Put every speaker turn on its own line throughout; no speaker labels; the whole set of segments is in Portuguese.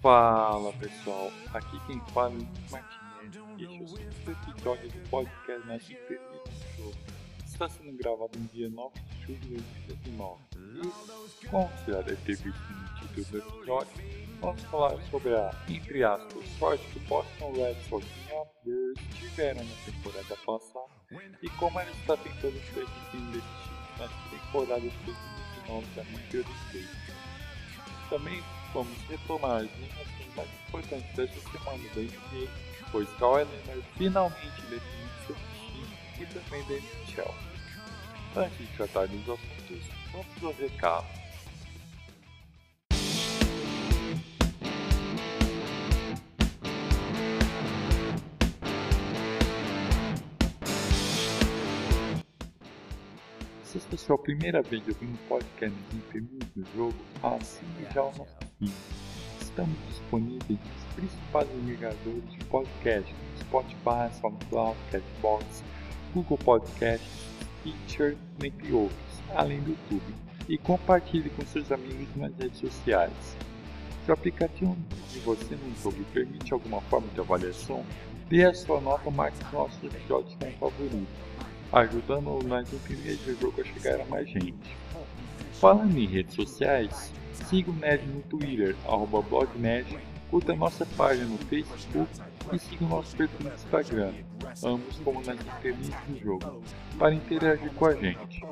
Fala pessoal, aqui quem fala é o Martinez e este é o segundo episódio do podcast Internet do Jogo. Está sendo gravado no dia 9 de julho de 2019 e, como deve ter visto no título do episódio, vamos falar sobre a, entre aspas, sorte que o Boston Red Sox e Bears tiveram na temporada passada e como ela está tentando ser time na temporada de 2019 da Major League Também vamos retomar as linhas mais importantes desta semana da NBA, pois Kawhi Leonard finalmente definiu seu time e também da NHL. Antes de tratar dos assuntos, vamos ao recado. Se esta é a sua primeira vez ouvindo podcast em termos do jogo, assine já o nosso Estamos disponíveis nos principais agregadores de podcast, Spotify, SoundCloud, Cashbox, Google Podcasts, Stitcher, entre outros, além do YouTube. E compartilhe com seus amigos nas redes sociais. Se o aplicativo de você no jogo permite alguma forma de avaliação, dê a sua nota marque nossos episódios como favorito ajudando nas opiniões do jogo a chegar a mais gente. Falando em redes sociais, siga o Ned no Twitter, arroba blogNed, curta nossa página no Facebook e siga o nosso perfil no Instagram, ambos como nas entrelinhas do jogo, para interagir com a gente.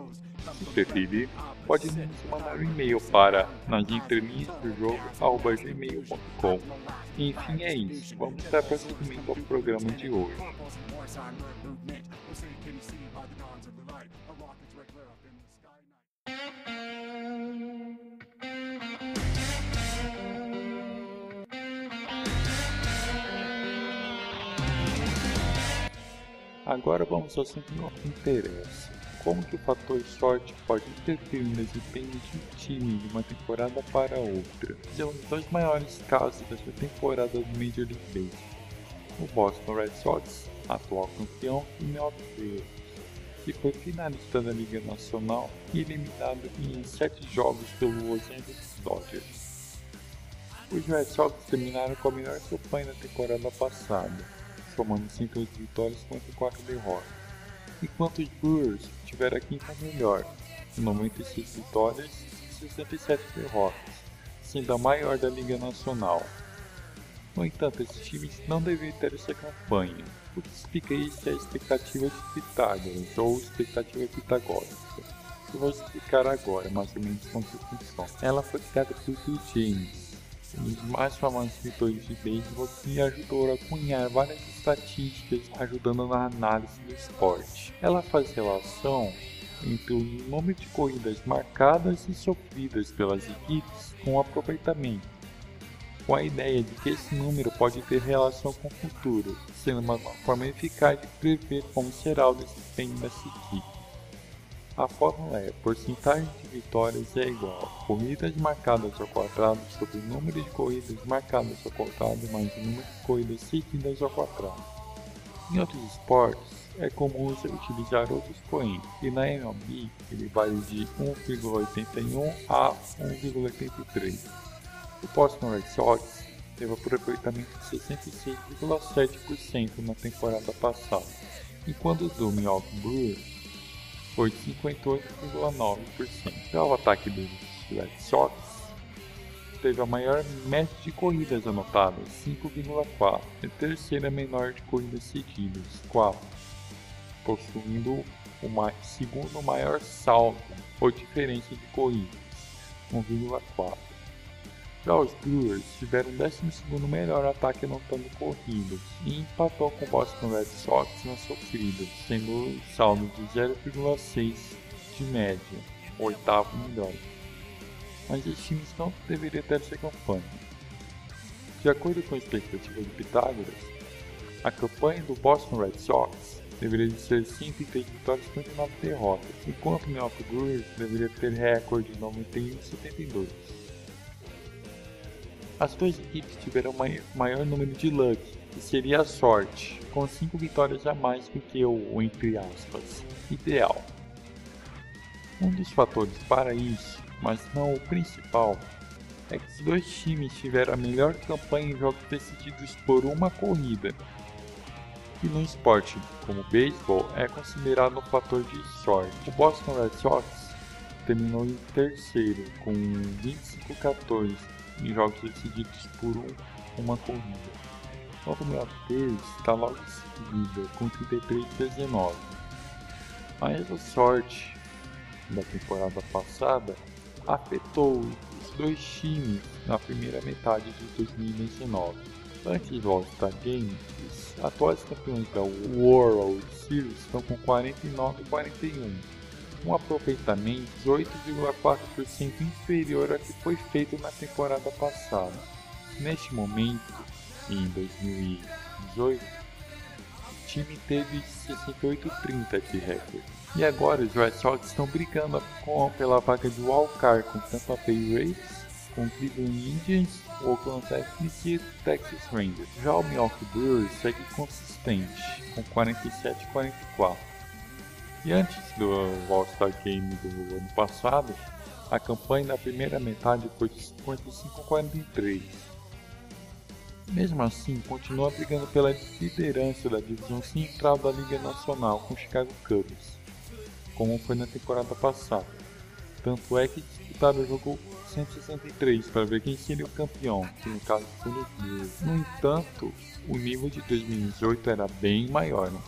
Se preferir, pode nos mandar um e-mail para nas entrelinhas do jogo arroba gmail.com. Enfim é isso, vamos dar prosseguimento ao programa de hoje. Agora vamos ao assunto que interessa. Como que o fator sorte pode interferir no desempenho de um time de uma temporada para outra? São os dois maiores casos dessa temporada do Major League Baseball. O Boston Red Sox, atual campeão, e Milwaukee Brewers, que foi finalista da Liga Nacional e eliminado em sete jogos pelo Los Angeles Dodgers. Os Red Sox terminaram com a melhor campanha da temporada passada, somando 5 vitórias contra 4 derrotas, enquanto os Brewers tiveram a quinta melhor, com 96 vitórias e 67 derrotas, sendo a maior da Liga Nacional. No entanto, esses times não deveriam ter essa campanha, o que explica isso é a expectativa de Pitágoras ou expectativa pitagórica. Eu vou explicar agora mais ou menos como funciona. Ela foi criada por Bill James, dos mais famosos escritores de beisebol que ajudou a cunhar várias estatísticas ajudando na análise do esporte. Ela faz relação entre o número de corridas marcadas e sofridas pelas equipes com o aproveitamento, com a ideia de que esse número pode ter relação com o futuro, sendo uma forma eficaz de prever como será o desempenho dessa equipe. A fórmula é porcentagem de vitórias é igual a corridas marcadas ao quadrado sobre o número de corridas marcadas ao quadrado mais o número de corridas seguidas ao quadrado. Em outros esportes, é comum utilizar outros expoente, e na MLB ele vale de 1,81 a 1,83. O Boston Red Sox teve aproveitamento de 66,7% na temporada passada, enquanto o do Milwaukee Brewers foi de 58,9%. Já o ataque dos Red Sox teve a maior média de corridas anotadas, 5,4, e a terceira menor de corridas seguidas, 4, possuindo o segundo maior saldo ou diferença de corridas, 1,4. Os Brewers tiveram o 12 melhor ataque anotando corridas e empatou com o Boston Red Sox nas sofridas, sendo saldo de 0,6 de média, oitavo melhor. Mas os times não deveriam ter essa campanha. De acordo com a expectativa de Pitágoras, a campanha do Boston Red Sox deveria ser 103 vitórias e 59 derrotas, enquanto o Milwaukee Brewers deveria ter recorde de 91 e 72. As duas equipes tiveram maior número de luck, que seria a sorte, com 5 vitórias a mais do que o, entre aspas, ideal. Um dos fatores para isso, mas não o principal, é que os dois times tiveram a melhor campanha em jogos decididos por uma corrida. E no esporte como o beisebol é considerado um fator de sorte. O Boston Red Sox terminou em terceiro com 25-14 em jogos decididos por um, uma corrida. O Brewers está logo em seguida com 33-19. Mas a sorte da temporada passada afetou os dois times na primeira metade de 2019. Antes do All-Star Game, os atuais campeões da World Series estão com 49 e 41, um aproveitamento 8,4% inferior ao que foi feito na temporada passada. Neste momento, em 2018, o time teve 68-30 de recorde. E agora os Red Sox estão brigando com, pela vaga de wildcard com Tampa Bay Rays, com Cleveland Indians, Oakland Athletics e Texas Rangers. Já o Milwaukee Brewers segue consistente, com 47-44. E antes do All-Star Game do ano passado, a campanha na primeira metade foi de 55-43. Mesmo assim, continua brigando pela liderança da divisão central da Liga Nacional com Chicago Cubs como foi na temporada passada. Tanto é que disputaram o jogo 163 para ver quem seria o campeão, que no caso foi o Bills. No entanto, o nível de 2018 era bem maior. Né?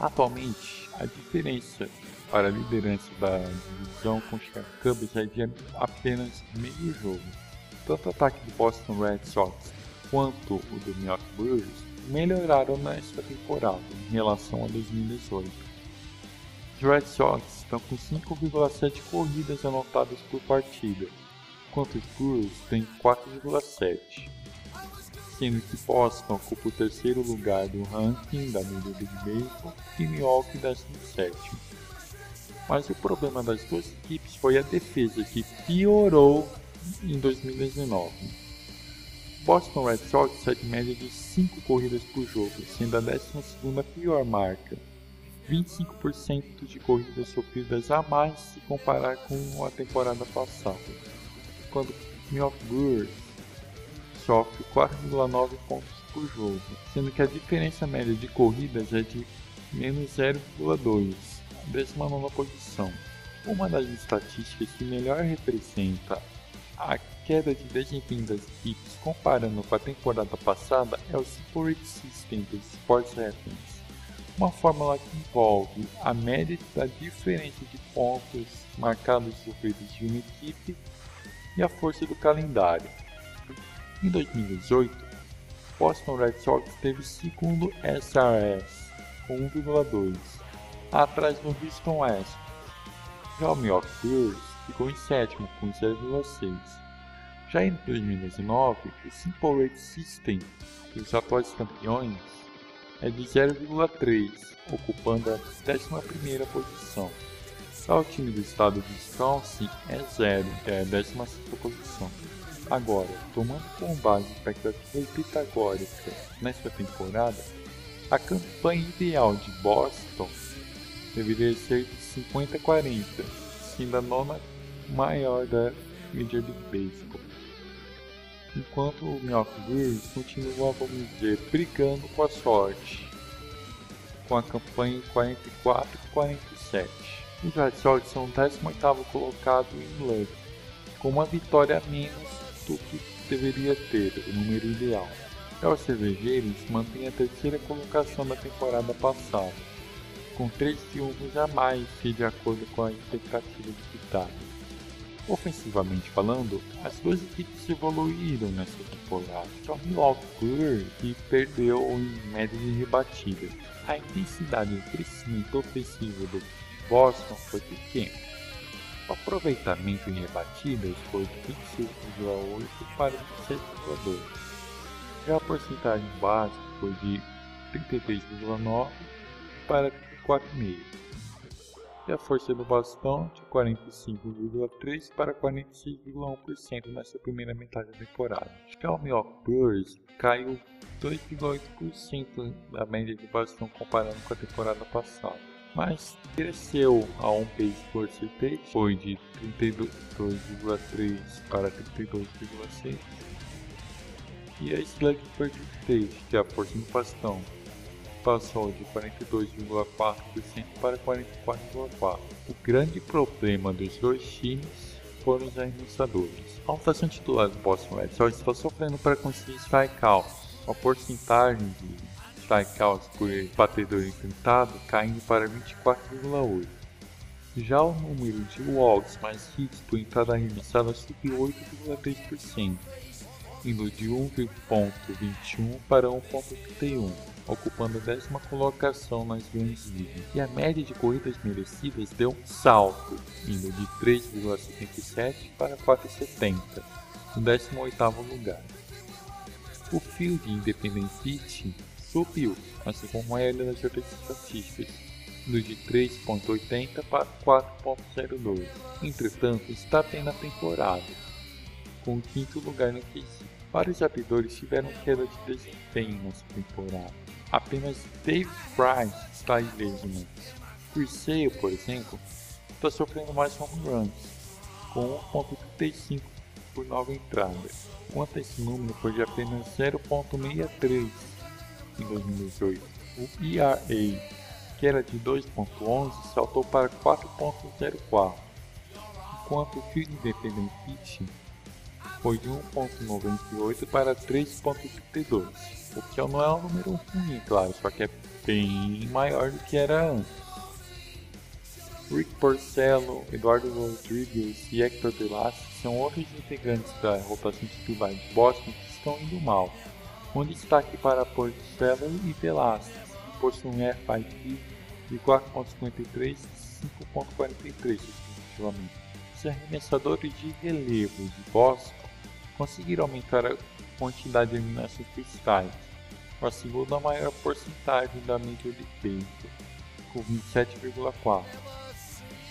Atualmente, a diferença para a liderança da divisão com Chicago Cubs é de apenas meio jogo. Tanto o ataque do Boston Red Sox quanto o do Milwaukee Brewers melhoraram nesta temporada em relação a 2018. Os Red Sox estão com 5,7 corridas anotadas por partida, enquanto os Brewers têm 4,7, sendo que Boston ocupa o terceiro lugar do ranking da Major League Baseball e Milwaukee 17. Mas o problema das duas equipes foi a defesa, que piorou em 2019. Boston Red Sox segue média de 5 corridas por jogo, sendo a 12ª pior marca 25% de corridas sofridas a mais se comparar com a temporada passada, quando Milwaukee Brewers sofre 4,9 pontos por jogo, sendo que a diferença média de corridas é de menos 0,2, 19 posição. Uma das estatísticas que melhor representa a queda de desempenho das equipes comparando com a temporada passada é o Simple Rate System do Sports Reference uma fórmula que envolve a média da diferença de pontos marcados sofridos de uma equipe e a força do calendário. Em 2018, Boston Red Sox teve segundo SRS com 1,2, atrás do Houston West. Já o Milwaukee Brewers ficou em sétimo com 0,6. Já em 2019, o Simple Rate System, os atuais campeões, é de 0,3, ocupando a 11ª posição. Já o time do estado de Wisconsin é 0, que é a 16ª posição. Agora, tomando como base a expectativa pitagórica nesta temporada, a campanha ideal de Boston deveria ser de 50-40, sendo a nona maior da Major League Baseball enquanto o Milwaukee Brewers continua, vamos dizer, brigando com a sorte, com a campanha 44 47. Os Red Sox são o 18º colocado em Luck, com uma vitória a menos do que deveria ter, o número ideal. Os cervejeiros mantêm a terceira colocação da temporada passada, com 3 triunfos a mais que de acordo com a expectativa de vitória. Ofensivamente falando, as duas equipes evoluíram nessa temporada. Só Milwaukee que perdeu em média de rebatida. A intensidade de crescimento ofensivo do Boston foi pequena. O aproveitamento em rebatidas foi de 26,8 para 26,2. Já a porcentagem básica foi de 33,9 para 34,5 e a força do bastão de 45,3% para 46,1% nessa primeira metade da temporada. Já o Milwaukee Brewers caiu 2,8% da média de bastão comparando com a temporada passada. Mas cresceu a on pace percentage, foi de 32,3 para 32,6 e a slug percentage, que é a bastão, passou de 42,4% para 44,4%. O grande problema dos dois times foram os arremessadores. A rotação titular do Boston Red Sox está sofrendo para conseguir strikeouts. A porcentagem de strikeouts por batedor enfrentado caindo para 24,8. Já o número de walks mais hits por entrada arremessada subiu 8,3%, indo de 1,21 para 1,31, ocupando a décima colocação nas grandes ligas. E a média de corridas merecidas deu um salto, indo de 3,77 para 4,70, no 18º lugar. O field independent pitching subiu, assim como a maioria das outras estatísticas, do de 3.80 para 4.02. Entretanto, está bem na temporada, com o quinto lugar no quesito. Vários abridores tiveram queda de desempenho nessa temporada. Apenas Dave Price está neles. Chris por exemplo, está sofrendo mais home runs, com 1.35 por nova entrada, enquanto esse número foi de apenas 0.63 em 2018. O ERA, que era de 2.11, saltou para 4.04, enquanto o Field Independent Pitching foi de 1.98 para 3.32, o que não é um número ruim, claro, só que é bem maior do que era antes. Rick Porcello, Eduardo Rodrigues e Hector Velasquez são outros integrantes da rotação titular de Boston que estão indo mal. Um destaque para Porcello e Velasquez, que possuem FIP de 4.53 e 5.43 respectivamente. Os arremessadores de relevo de Boston conseguiram aumentar a quantidade de eliminações cristais, com a segunda maior porcentagem da Major League Baseball, com 27,4.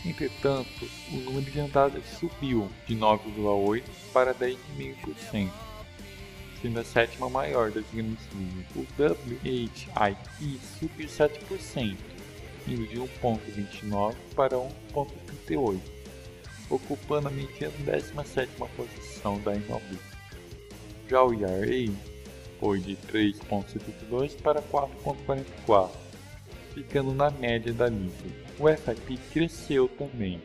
Entretanto, o número de andadas subiu de 9,8 para 10,5% sendo a sétima maior das grandes ligas. O WHIP subiu 7%, indo de 1.29 para 1.38, ocupando a mediana 17 posição da MLB. Já o ERA foi de 3.72 para 4.44, ficando na média da liga. O FIP cresceu também,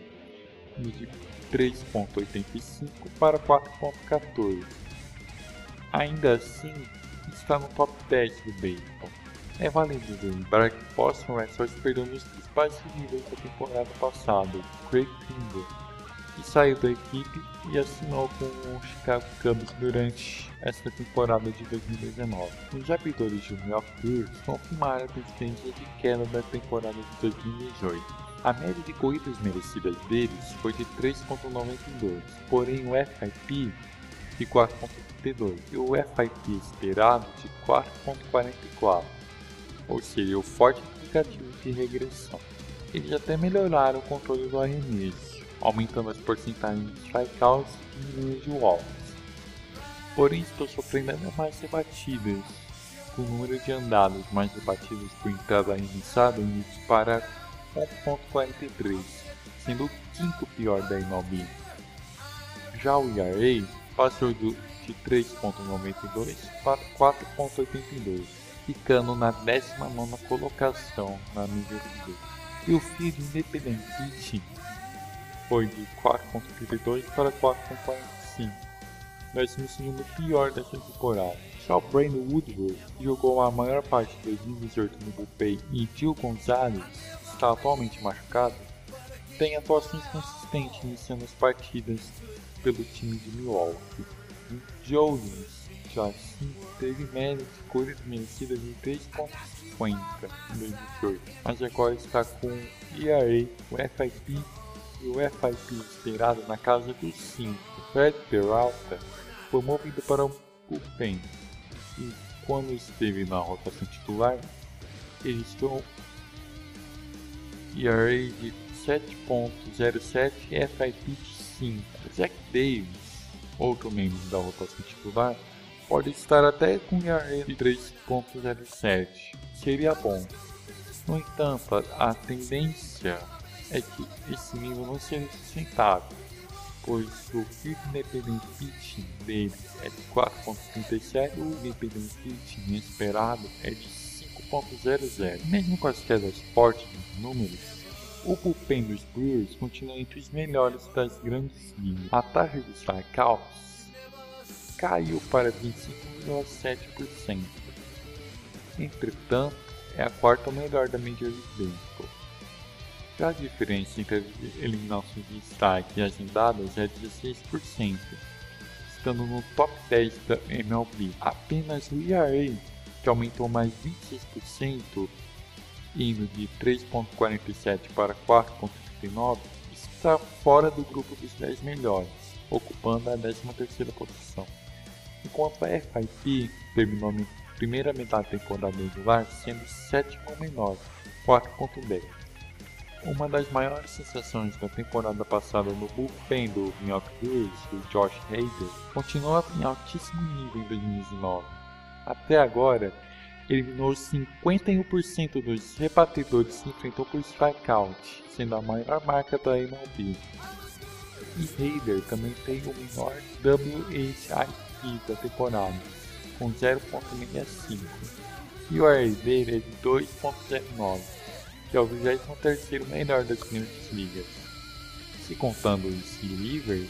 indo de 3.85 para 4.14 ainda assim está no top 10 do beisebol. É válido lembrar que Boston Red Sox perdeu um dos principais níveis da temporada passada, Craig Kimbrell, que saiu da equipe e assinou com o Chicago Cubs durante esta temporada de 2019. Os abridores de New York confirmaram a existência de queda da temporada de 2018. A média de corridas merecidas deles foi de 3.92, porém o FIP de 4.32 e o FIP esperado de 4.44, ou seja, o forte indicativo de regressão. Eles até melhoraram o controle do arremesso, aumentando as porcentagens de strikeouts e número de walks. Porém, estou sofrendo ainda mais rebatidas, com o número de andadas mais rebatidas por entrada arremessada indo para 1.43, sendo o quinto pior da MLB. Já o ERA passou de 3.92 para 4.82, ficando na 19ª colocação na Major League. E o Independent Pitching foi de 4.32 para 4.45, 12 pior dessa temporada. O Brandon Woodward jogou a maior parte de 2018 no bullpen e Gil Gonzalez está atualmente machucado, tem atuações consistentes iniciando as partidas pelo time de Milwaukee. Jones já assim teve de corridas merecidas de 3.50 em 2018, mas agora está com o ERA, o FIP e o FIP esperado na casa dos 5. Fred Peralta foi movido para o bullpen e quando esteve na rotação titular, ele estou ERA de 7.07 e FIP de 5. Jack Davis, outro membro da rotação titular, pode estar até com ERA de 3.07. Seria bom. No entanto, a tendência é que esse nível não seja sustentável, pois o independente pitching dele é de 4.37 e o independente pitching esperado é de 5.00. Mesmo com as quedas fortes dos números, o bullpen dos Brewers continua entre os melhores das grandes ligas. A taxa de strikeouts caiu para 25,7%. Entretanto, é a quarta melhor da Major League Baseball. Já a diferença entre as eliminações de strike e agendadas é 16%, estando no top 10 da MLB. Apenas o ERA, que aumentou mais 26%, indo de 3.47 para 4.39, está fora do grupo dos 10 melhores, ocupando a 13ª posição. Enquanto a FIP terminou na primeira metade da temporada regular sendo sétimo menor, 4.10. Uma das maiores sensações da temporada passada no bullpen do York Brewers, o Josh Hader, continua em altíssimo nível em 2019. Até agora, eliminou 51% dos rebatedores que enfrentou por strikeout, sendo a maior marca da MLB. E Hader também tem o menor WHIP da temporada, com 0.65, e o dele é de 2.09 que é o 23 melhor das grandes ligas. Se contando os relievers,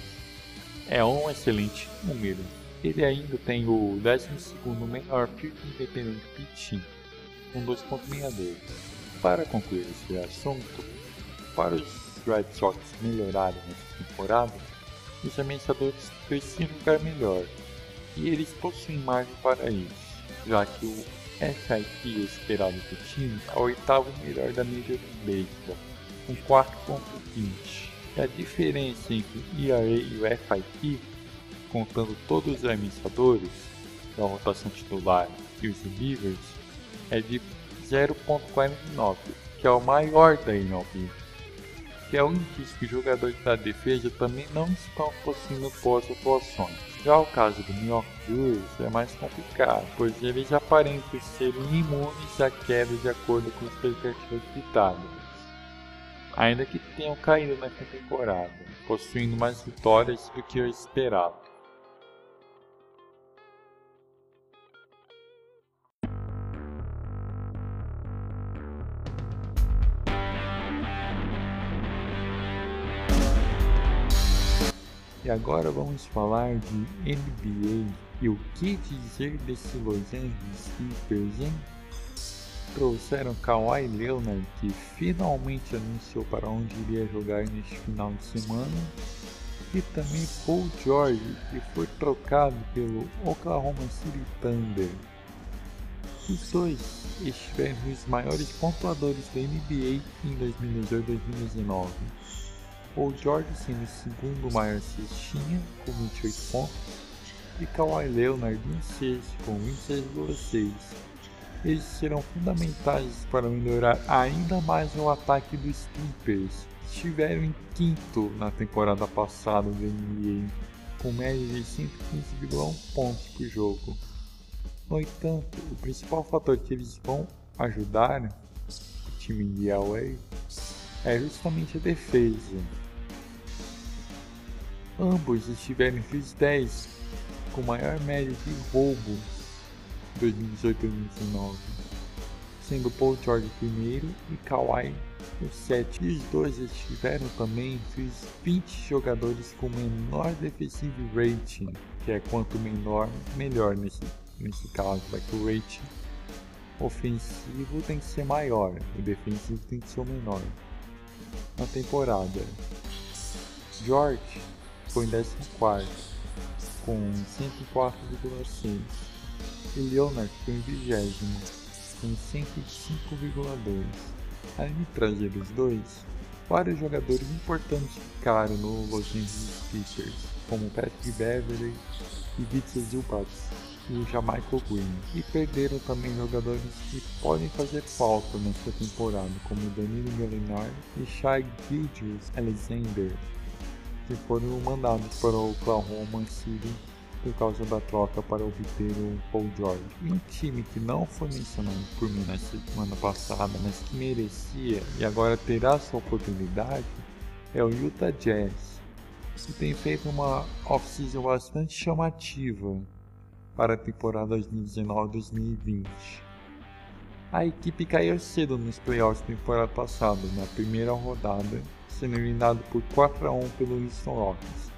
é um excelente número. Ele ainda tem o 12 menor field independente pitching, com 2.62. Para concluir esse assunto, para os Red Sox melhorarem nessa temporada, os arremessadores precisam jogar melhor, e eles possuem margem para isso, já que o FIP esperado do time é o oitavo melhor da Major League Baseball, com 4.20. E a diferença entre o ERA e o FIP, contando todos os arremessadores, da rotação titular e os relievers, é de 0.49, que é o maior da MLB, que é o indício que os jogadores da defesa também não estão possuindo boas atuações. Já o caso do York Brewers é mais complicado, pois eles aparentam ser imunes à queda de acordo com as expectativas citadas, ainda que tenham caído nesta temporada, possuindo mais vitórias do que o esperado. E agora vamos falar de NBA e o que dizer desse Los Angeles Clippers, hein? Trouxeram Kawhi Leonard, que finalmente anunciou para onde iria jogar neste final de semana, e também Paul George, que foi trocado pelo Oklahoma City Thunder. Os dois estiveram os maiores pontuadores da NBA em 2018-2019 o George sendo o segundo maior cestinha, com 28 pontos, e Kawhi Leonard em sexto, com 26,6. Eles serão fundamentais para melhorar ainda mais o ataque dos Clippers, estiveram em quinto na temporada passada do NBA, com média de 115,1 pontos por jogo. No entanto, o principal fator que eles vão ajudar o time de LA é justamente a defesa. Ambos estiveram entre os 10 com maior média de roubos 2018-2019, sendo Paul George primeiro e Kawhi o sétimo. E os dois estiveram também entre os 20 jogadores com menor defensive rating, que é quanto menor, melhor nesse, nesse caso, vai que o rating ofensivo tem que ser maior, o defensivo tem que ser menor. Na temporada, George ficou em 14 com 104,6 e Leonard ficou em 20 com 105,2. Além de trazer os dois, vários jogadores importantes ficaram no Los Angeles Clippers, como Patrick Beverly e Vitsa Zubac e o Jamaica Green, e perderam também jogadores que podem fazer falta nesta temporada, como Danilo Gallinari e Shai Gilgeous Alexander, que foram mandados para o Oklahoma City por causa da troca para obter o Paul George. Um time que não foi mencionado por mim na semana passada, mas que merecia e agora terá sua oportunidade é o Utah Jazz, que tem feito uma off-season bastante chamativa para a temporada 2019-2020. A equipe caiu cedo nos playoffs da temporada passada, na primeira rodada, sendo eliminado por 4 a 1 pelo Houston Rockets.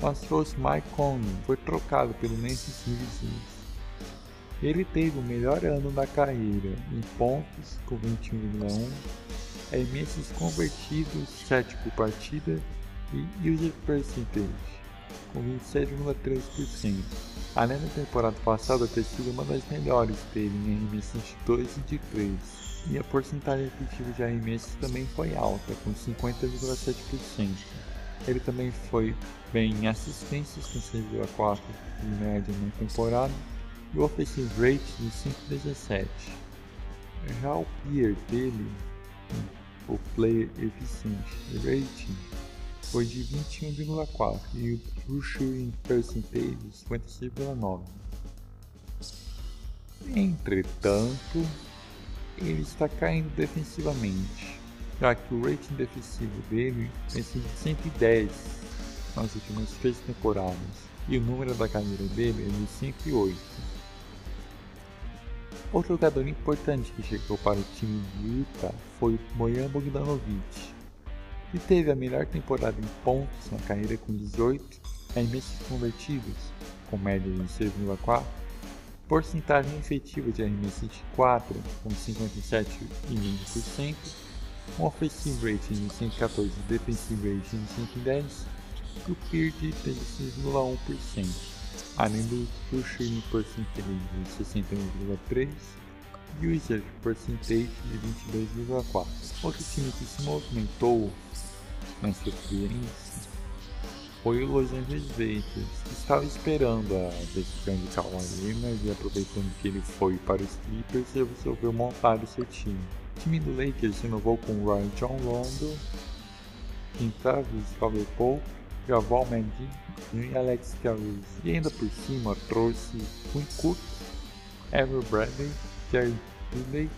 Mas trouxe Mike Conley, foi trocado pelo Memphis Grizzlies. Ele teve o melhor ano da carreira em pontos, com 21,1, arremessos convertidos 7 por partida e user percentage, com 27,3%. Além da temporada passada ter sido uma das melhores dele em arremessos de 2 e de 3, e a porcentagem efetiva de arremessos também foi alta, com 50,7%. Ele também foi bem em assistências, com 6,4 de média na temporada, e o offensive rate de 5,17. Já o peer dele, o player efficiency rating, foi de 21,4 e o True Shooting Percentage de 56,9. Entretanto, ele está caindo defensivamente, já que o rating defensivo dele tem sido 110 nas últimas três temporadas e o número da carreira dele é de 108. Outro jogador importante que chegou para o time de Utah foi Mojan Bogdanovic, e teve a melhor temporada em pontos na carreira com 18 arremessos convertidos, com média de 6,4, porcentagem efetiva de arremessos de 4 com 57,5%, um offensive rating de 114 e defensive rating de 110 e o PIR de 36,1%, além do true shooting percentage de 61,3% e o reserve percentage de 22,4%. Outro time que se movimentou nessa experiência foi o Los Angeles Lakers, que estava esperando a decisão de Kawhi Leonard e aproveitando que ele foi para os Clippers, resolveu montar o seu time. O time do Lakers renovou com Ryan John Rondo, Kim Travis, Calvin Pope, Javal McGee e Alex Caruso. E ainda por cima trouxe Quinn Cook, Ever Bradley, Jerry Dudley,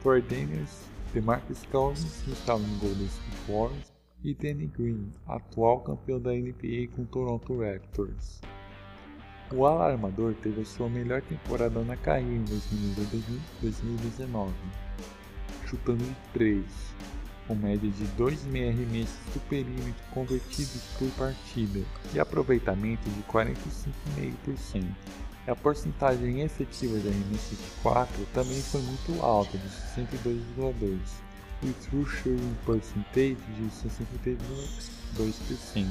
Troy Daniels, DeMarcus Cousins, que estava em Golden State Warriors, e Danny Green, atual campeão da NBA com Toronto Raptors. O ala armador teve a sua melhor temporada na carreira em 2019, chutando em 3, com média de 2,5 arremessos do perímetro convertidos por partida e aproveitamento de 45,5%. A porcentagem efetiva de arremessos de 4 também foi muito alta, de 62,2% e True Shooting Percentage de 62,2%.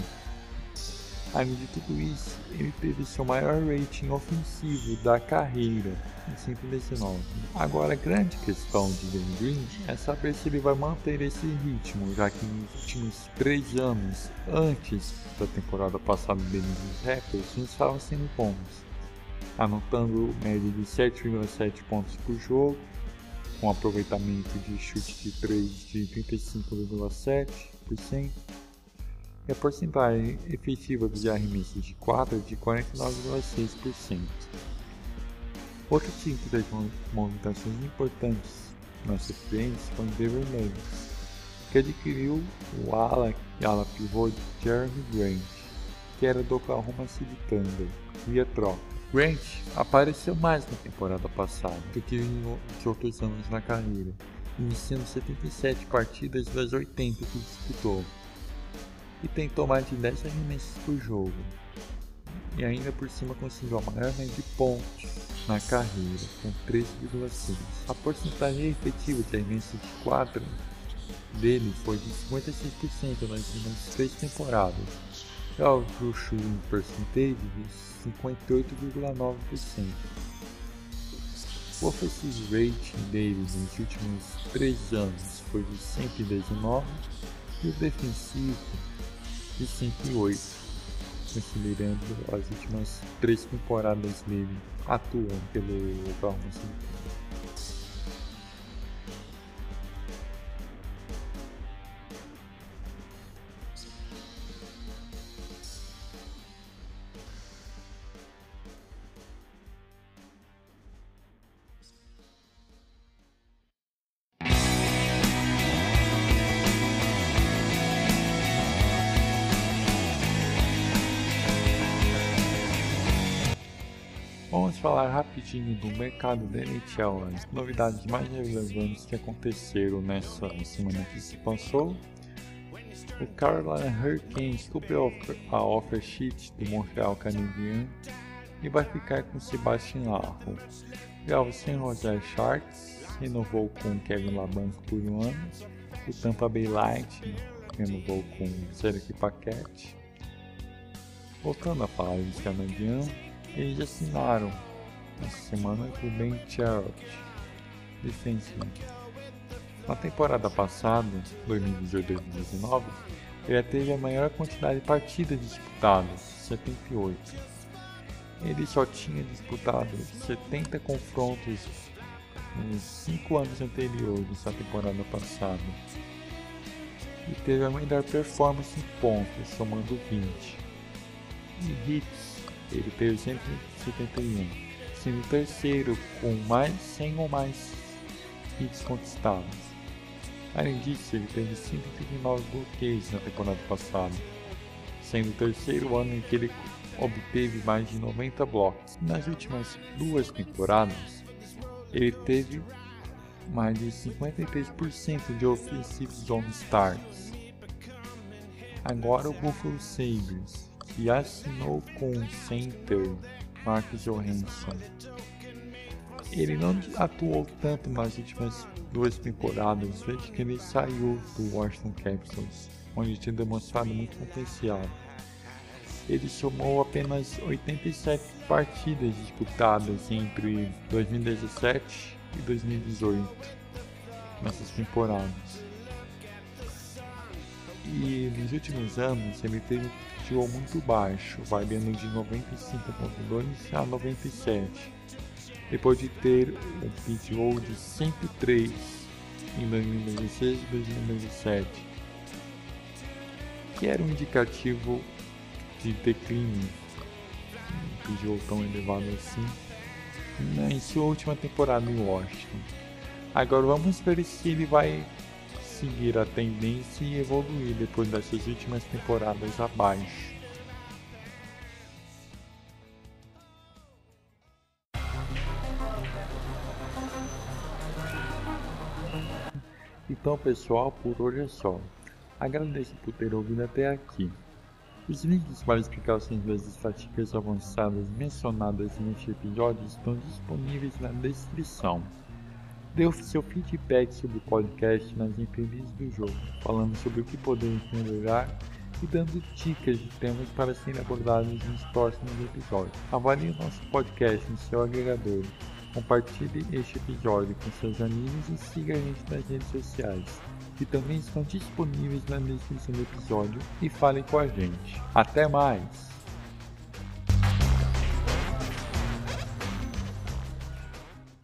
Além de tudo isso, ele teve seu maior rating ofensivo da carreira, em 119. Agora, a grande questão de Dan Green é saber se ele vai manter esse ritmo, já que nos últimos 3 anos, antes da temporada passada dele nos Raptors, não estavam sendo bons, anotando média de 7,7 pontos por jogo, com aproveitamento de chute de 3 de 35,7% e a porcentagem efetiva dos arremessos de 4 de 49,6%. Outro time que teve movimentações importantes nessa experiência foi o Denver Nuggets, que adquiriu o ala ala pivô Jeremy Grant, que era do Oklahoma City Thunder, via troca. Grant apareceu mais na temporada passada. Do que em outros anos na carreira, iniciando 77 partidas das 80 que disputou, e tentou mais de 10 arremessos por jogo, e ainda por cima conseguiu a maior média de pontos na carreira, com 13,6. A porcentagem efetiva de arremessos de 4 dele foi de 56% nas últimas 3 temporadas, já o Shooting Percentage de 58,9%. O offensive rating dele nos últimos 3 anos foi de 119 e o defensivo de 108, considerando as últimas 3 temporadas dele atuando pelo Oklahoma City falar rapidinho do mercado da NHL, as novidades mais relevantes que aconteceram nessa semana que se passou. O Carolina Hurricanes cumpriu a offer sheet do Montreal Canadiens e vai ficar com Sebastian Aho. Grava sem Roger Sharks, renovou com Kevin Labanco por um ano. O Tampa Bay Light renovou com Serek Paquete. Voltando a falar dos canadianos, eles assinaram essa semana o Ben Charles, defensivo. Na temporada passada, 2018-2019, ele teve a maior quantidade de partidas disputadas, 78. Ele só tinha disputado 70 confrontos nos 5 anos anteriores à temporada passada. E teve a melhor performance em pontos, somando 20. E hits, ele teve 171, sendo terceiro com mais 100 ou mais hits conquistados. Além disso, ele teve 139 bloqueios na temporada passada, sendo o terceiro ano em que ele obteve mais de 90 blocos. Nas últimas duas temporadas, ele teve mais de 53% de offensive zone starts. Agora o Buffalo Sabres, que assinou com o center Marcus Johansson. Ele não atuou tanto nas últimas duas temporadas desde que ele saiu do Washington Capitals, onde tinha demonstrado muito potencial. Ele somou apenas 87 partidas disputadas entre 2017 e 2018 nessas temporadas. E nos últimos anos ele teve um muito baixo, variando de 95.2 a 97, depois de ter um PTO de 103 em 2016 e 2017, que era um indicativo de declínio, um PTO tão elevado assim, em sua última temporada em Washington. Agora vamos ver se ele vai seguir a tendência e evoluir depois dessas últimas temporadas abaixo. Então pessoal, por hoje é só. Agradeço por ter ouvido até aqui. Os links para explicações das estatísticas avançadas mencionadas neste episódio estão disponíveis na descrição. Dê seu feedback sobre o podcast nas entrevistas do jogo, falando sobre o que podemos melhorar e dando dicas de temas para serem abordados nos próximos episódios. Avalie nosso podcast no seu agregador, compartilhe este episódio com seus amigos e siga a gente nas redes sociais, que também estão disponíveis na descrição do episódio e falem com a gente. Até mais!